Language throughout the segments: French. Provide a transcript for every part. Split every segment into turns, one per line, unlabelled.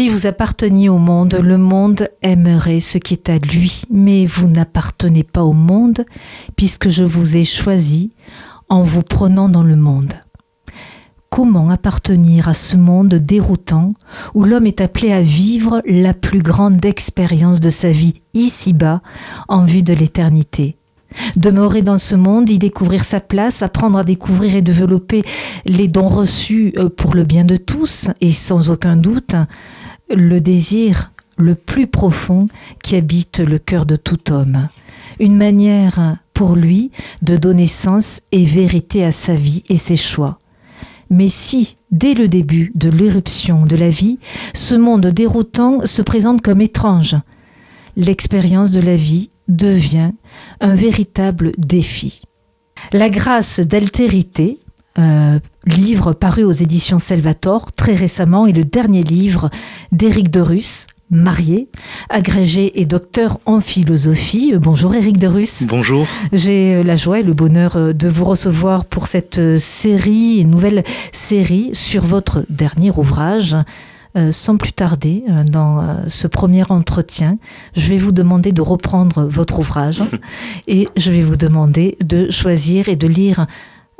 Si vous apparteniez au monde, le monde aimerait ce qui est à lui, mais vous n'appartenez pas au monde, puisque je vous ai choisi en vous prenant dans le monde. Comment appartenir à ce monde déroutant où l'homme est appelé à vivre la plus grande expérience de sa vie ici-bas en vue de l'éternité? Demeurer dans ce monde, y découvrir sa place, apprendre à découvrir et développer les dons reçus euh, pour le bien de tous et sans aucun doute le désir le plus profond qui habite le cœur de tout homme. Une manière pour lui de donner sens et vérité à sa vie et ses choix. Mais si, dès le début de l'éruption de la vie, ce monde déroutant se présente comme étrange, l'expérience de la vie devient un véritable défi. La grâce d'altérité, euh, livre paru aux éditions Salvator très récemment, est le dernier livre d'Éric de Russe, marié, agrégé et docteur en philosophie. Bonjour Éric Derus.
Bonjour.
J'ai euh, la joie et le bonheur euh, de vous recevoir pour cette euh, série, une nouvelle série sur votre dernier ouvrage. sans plus tarder, dans ce premier entretien, je vais vous demander de reprendre votre ouvrage et je vais vous demander de choisir et de lire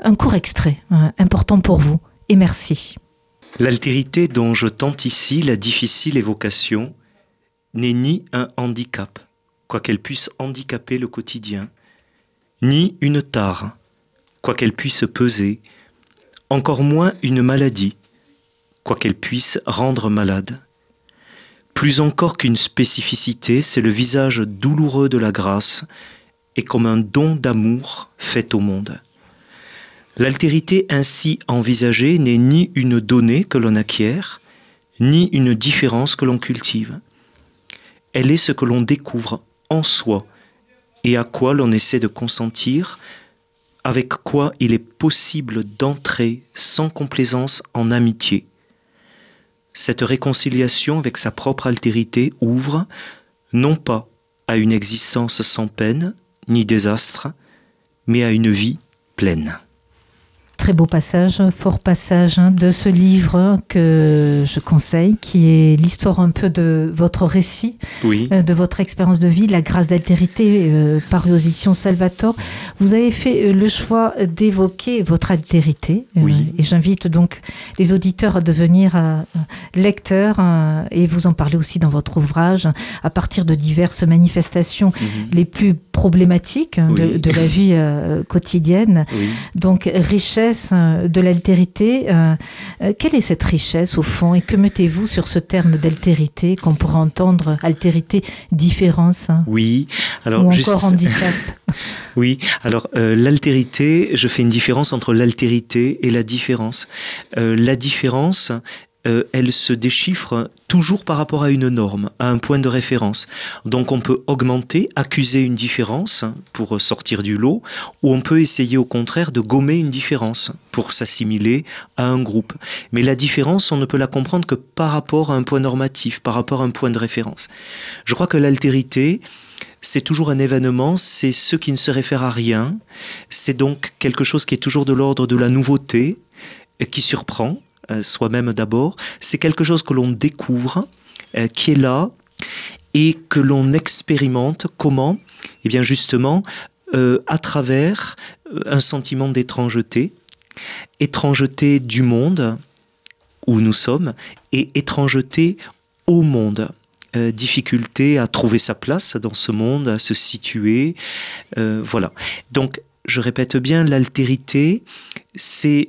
un court extrait important pour vous. Et merci.
L'altérité dont je tente ici la difficile évocation n'est ni un handicap, quoiqu'elle puisse handicaper le quotidien, ni une tare, quoiqu'elle puisse peser, encore moins une maladie, quoiqu'elle puisse rendre malade. Plus encore qu'une spécificité, c'est le visage douloureux de la grâce et comme un don d'amour fait au monde. L'altérité ainsi envisagée n'est ni une donnée que l'on acquiert, ni une différence que l'on cultive elle est ce que l'on découvre en soi et à quoi l'on essaie de consentir, avec quoi il est possible d'entrer sans complaisance en amitié. Cette réconciliation avec sa propre altérité ouvre, non pas à une existence sans peine ni désastre, mais à une vie pleine.
Très beau passage, fort passage hein, de ce livre que je conseille, qui est l'histoire un peu de votre récit, euh, de votre expérience de vie, la grâce d'altérité euh, paru aux éditions Salvator. Vous avez fait euh, le choix d'évoquer votre altérité, et j'invite donc les auditeurs à devenir lecteurs et vous en parlez aussi dans votre ouvrage à partir de diverses manifestations mhm. les plus problématiques hein, de, de, la vie quotidienne. Donc richesse euh, de l'altérité. Euh, euh, quelle est cette richesse au fond et que mettez-vous sur ce terme d'altérité qu'on pourrait entendre altérité, différence hein,
Oui,
alors ou encore handicap?
oui, alors l'altérité, je fais une différence entre l'altérité et la différence. la différence, euh, elle se déchiffre toujours par rapport à une norme, à un point de référence. Donc on peut augmenter, accuser une différence pour sortir du lot, ou on peut essayer au contraire de gommer une différence pour s'assimiler à un groupe. Mais la différence, on ne peut la comprendre que par rapport à un point normatif, par rapport à un point de référence. Je crois que l'altérité, c'est toujours un événement, c'est ce qui ne se réfère à rien, c'est donc quelque chose qui est toujours de l'ordre de la nouveauté, qui surprend, soi-même d'abord, c'est quelque chose que l'on découvre, euh, qui est là et que l'on expérimente. Comment? Eh bien justement, euh, à travers un sentiment d'étrangeté, étrangeté du monde où nous sommes et étrangeté au monde. difficulté à trouver sa place dans ce monde, à se situer. voilà. Donc, je répète bien, l'altérité, c'est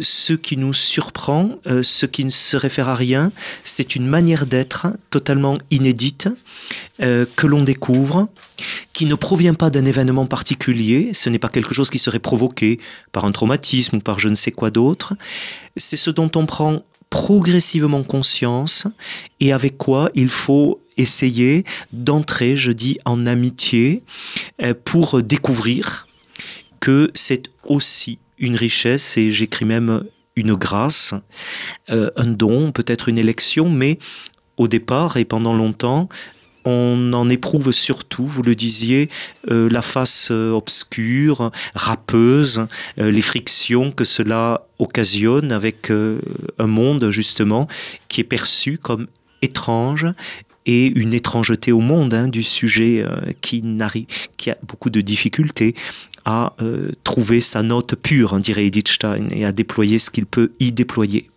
ce qui nous surprend, euh, ce qui ne se réfère à rien, c'est une manière d'être totalement inédite euh, que l'on découvre, qui ne provient pas d'un événement particulier, ce n'est pas quelque chose qui serait provoqué par un traumatisme ou par je ne sais quoi d'autre, c'est ce dont on prend progressivement conscience et avec quoi il faut essayer d'entrer, je dis, en amitié euh, pour découvrir que c'est aussi une richesse et j'écris même une grâce, euh, un don, peut-être une élection, mais au départ et pendant longtemps, on en éprouve surtout, vous le disiez, euh, la face euh, obscure, râpeuse, les frictions que cela occasionne avec un monde justement qui est perçu comme étrange et une étrangeté au monde hein, du sujet qui, qui a beaucoup de difficultés à trouver sa note pure, dirait Edith Stein, et à déployer ce qu'il peut y déployer.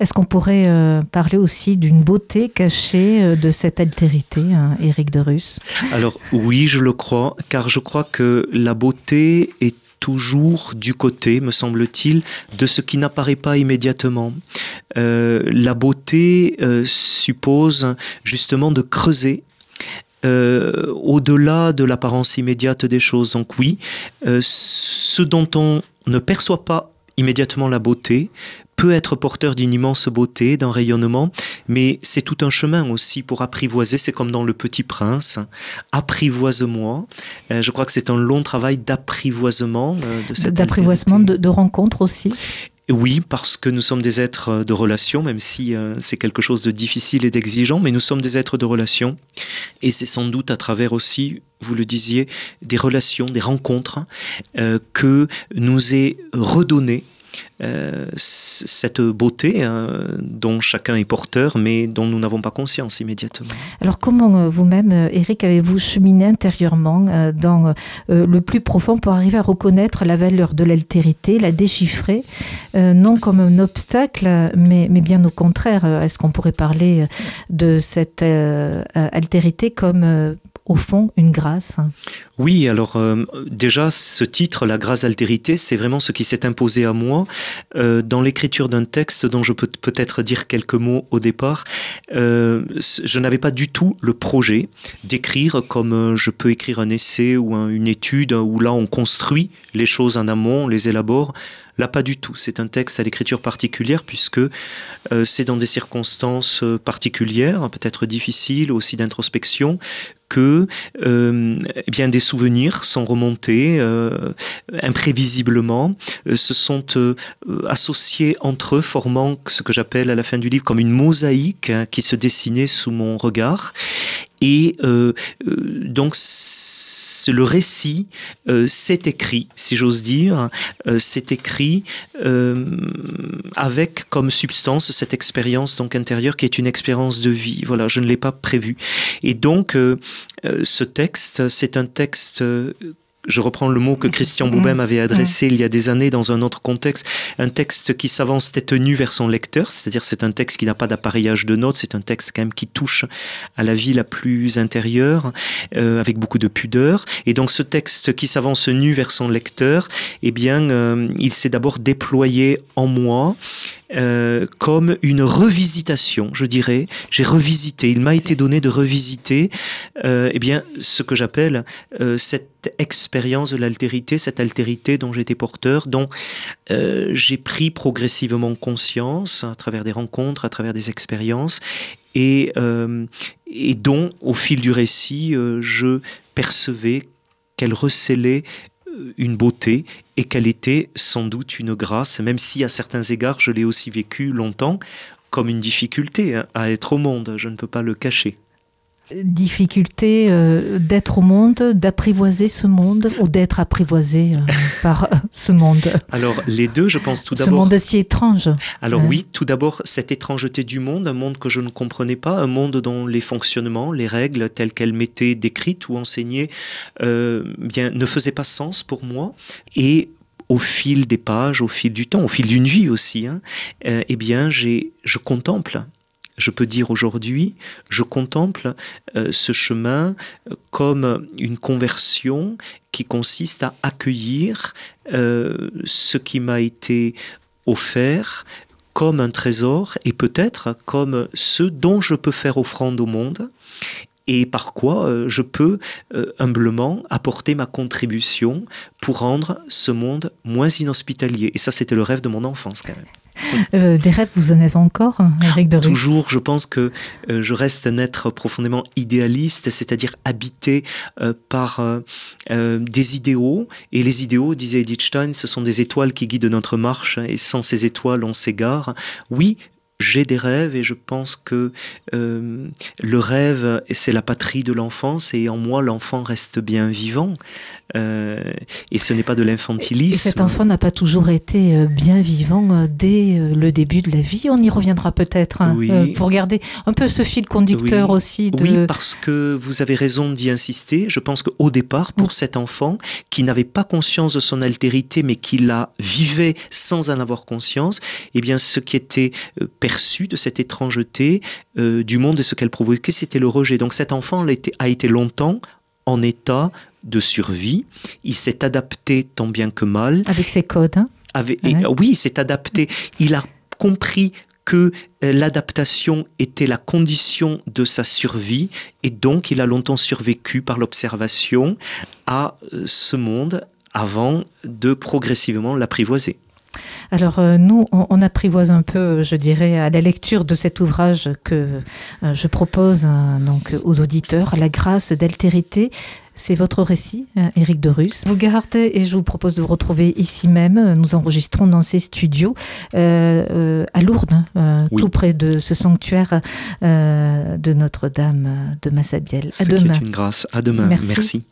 Est-ce qu'on pourrait euh, parler aussi d'une beauté cachée euh, de cette altérité, hein, Éric de Russe?
Alors oui, je le crois, car je crois que la beauté est toujours du côté, me semble-t-il, de ce qui n'apparaît pas immédiatement. Euh, la beauté suppose justement de creuser au-delà de l'apparence immédiate des choses. Donc oui, ce dont on ne perçoit pas immédiatement la beauté peut être porteur d'une immense beauté, d'un rayonnement, mais c'est tout un chemin aussi pour apprivoiser. C'est comme dans Le Petit Prince, apprivoise-moi. Euh, je crois que c'est un long travail d'apprivoisement euh, de cette
D'apprivoisement, de, de rencontre aussi.
Oui, parce que nous sommes des êtres de relation, même si euh, c'est quelque chose de difficile et d'exigeant, mais nous sommes des êtres de relation. Et c'est sans doute à travers aussi, vous le disiez, des relations, des rencontres, que nous est redonné euh, cette beauté hein, dont chacun est porteur, mais dont nous n'avons pas conscience immédiatement.
Alors comment euh, vous-même, Eric, euh, avez-vous cheminé intérieurement dans le plus profond pour arriver à reconnaître la valeur de l'altérité, la déchiffrer, non comme un obstacle, mais, mais bien au contraire Est-ce qu'on pourrait parler de cette altérité comme au fond une grâce
Oui, alors euh, déjà ce titre, la grâce altérité, c'est vraiment ce qui s'est imposé à moi euh, dans l'écriture d'un texte dont je peux peut-être dire quelques mots au départ. Euh, je n'avais pas du tout le projet d'écrire comme je peux écrire un essai ou une étude où là on construit les choses en amont, on les élabore. Là, pas du tout. C'est un texte à l'écriture particulière puisque c'est dans des circonstances particulières, peut-être difficiles, aussi d'introspection, que euh, eh bien des souvenirs sont remontés euh, imprévisiblement, euh, se sont associés entre eux, formant ce que j'appelle à la fin du livre comme une mosaïque hein, qui se dessinait sous mon regard. Et donc le récit s'est écrit, si j'ose dire, c'est écrit avec comme substance cette expérience donc intérieure qui est une expérience de vie. Voilà, je ne l'ai pas prévu. Et donc euh, ce texte, c'est un texte euh, je reprends le mot que Christian mm. Boubem avait adressé il y a des années dans un autre contexte, un texte qui s'avance tête nue vers son lecteur, c'est-à-dire c'est un texte qui n'a pas d'appareillage de notes, c'est un texte quand même qui touche à la vie la plus intérieure, euh, avec beaucoup de pudeur. Et donc ce texte qui s'avance nu vers son lecteur, eh bien, il s'est d'abord déployé en moi euh, comme une revisitation, je dirais. J'ai revisité, il m'a été donné de revisiter euh, eh bien, ce que j'appelle euh, cette expérience de l'altérité, cette altérité dont j'étais porteur, dont j'ai pris progressivement conscience à travers des rencontres, à travers des expériences, et, et dont, au fil du récit, je percevais qu'elle recelait une beauté et qu'elle était sans doute une grâce, même si à certains égards je l'ai aussi vécu longtemps comme une difficulté hein, à être au monde, je ne peux pas le cacher
difficulté euh, d'être au monde, d'apprivoiser ce monde ou d'être apprivoisé euh, par euh, ce monde
Alors les deux, je pense tout d'abord.
Ce monde si étrange.
Alors oui, tout d'abord cette étrangeté du monde, un monde que je ne comprenais pas, un monde dont les fonctionnements, les règles telles qu'elles m'étaient décrites ou enseignées, bien ne faisaient pas sens pour moi et au fil des pages, au fil du temps, au fil d'une vie aussi, hein, eh bien, j'ai, je contemple je peux dire aujourd'hui, je contemple euh, ce chemin euh, comme une conversion qui consiste à accueillir euh, ce qui m'a été offert comme un trésor et peut-être comme ce dont je peux faire offrande au monde et par quoi je peux humblement apporter ma contribution pour rendre ce monde moins inhospitalier. Et ça, c'était le rêve de mon enfance quand même.
Euh, des rêves, vous en avez encore, Eric de
Toujours, je pense que euh, je reste un être profondément idéaliste, c'est-à-dire habité euh, par des idéaux. Et les idéaux, disait Edith Stein, ce sont des étoiles qui guident notre marche, et sans ces étoiles, on s'égare. Oui, j'ai des rêves et je pense que euh, le rêve, c'est la patrie de l'enfance et en moi, l'enfant reste bien vivant. Euh, et ce n'est pas de l'infantilisme.
Cet enfant n'a pas toujours été euh, bien vivant dès le début de la vie. On y reviendra peut-être hein, pour garder un peu ce fil conducteur aussi.
De... Oui, parce que vous avez raison d'y insister. Je pense qu'au départ, pour cet enfant qui n'avait pas conscience de son altérité, mais qui la vivait sans en avoir conscience, eh bien, ce qui était de cette étrangeté euh, du monde et ce qu'elle provoquait, c'était le rejet. Donc cet enfant a été, longtemps en état de survie. Il s'est adapté tant bien que mal.
Avec ses codes. Hein
oui, il s'est adapté. Il a compris que euh, l'adaptation était la condition de sa survie et donc il a longtemps survécu par l'observation à euh, ce monde avant de progressivement l'apprivoiser.
Alors euh, nous, on, apprivoise un peu, je dirais, à la lecture de cet ouvrage que euh, je propose euh, donc aux auditeurs, La grâce d'altérité. C'est votre récit, Éric de Russe. Vous gardez et je vous propose de vous retrouver ici même. Nous enregistrons dans ces studios à Lourdes, tout près de ce sanctuaire de Notre-Dame de Massabielle.
À demain. C'est une grâce. À demain. Merci.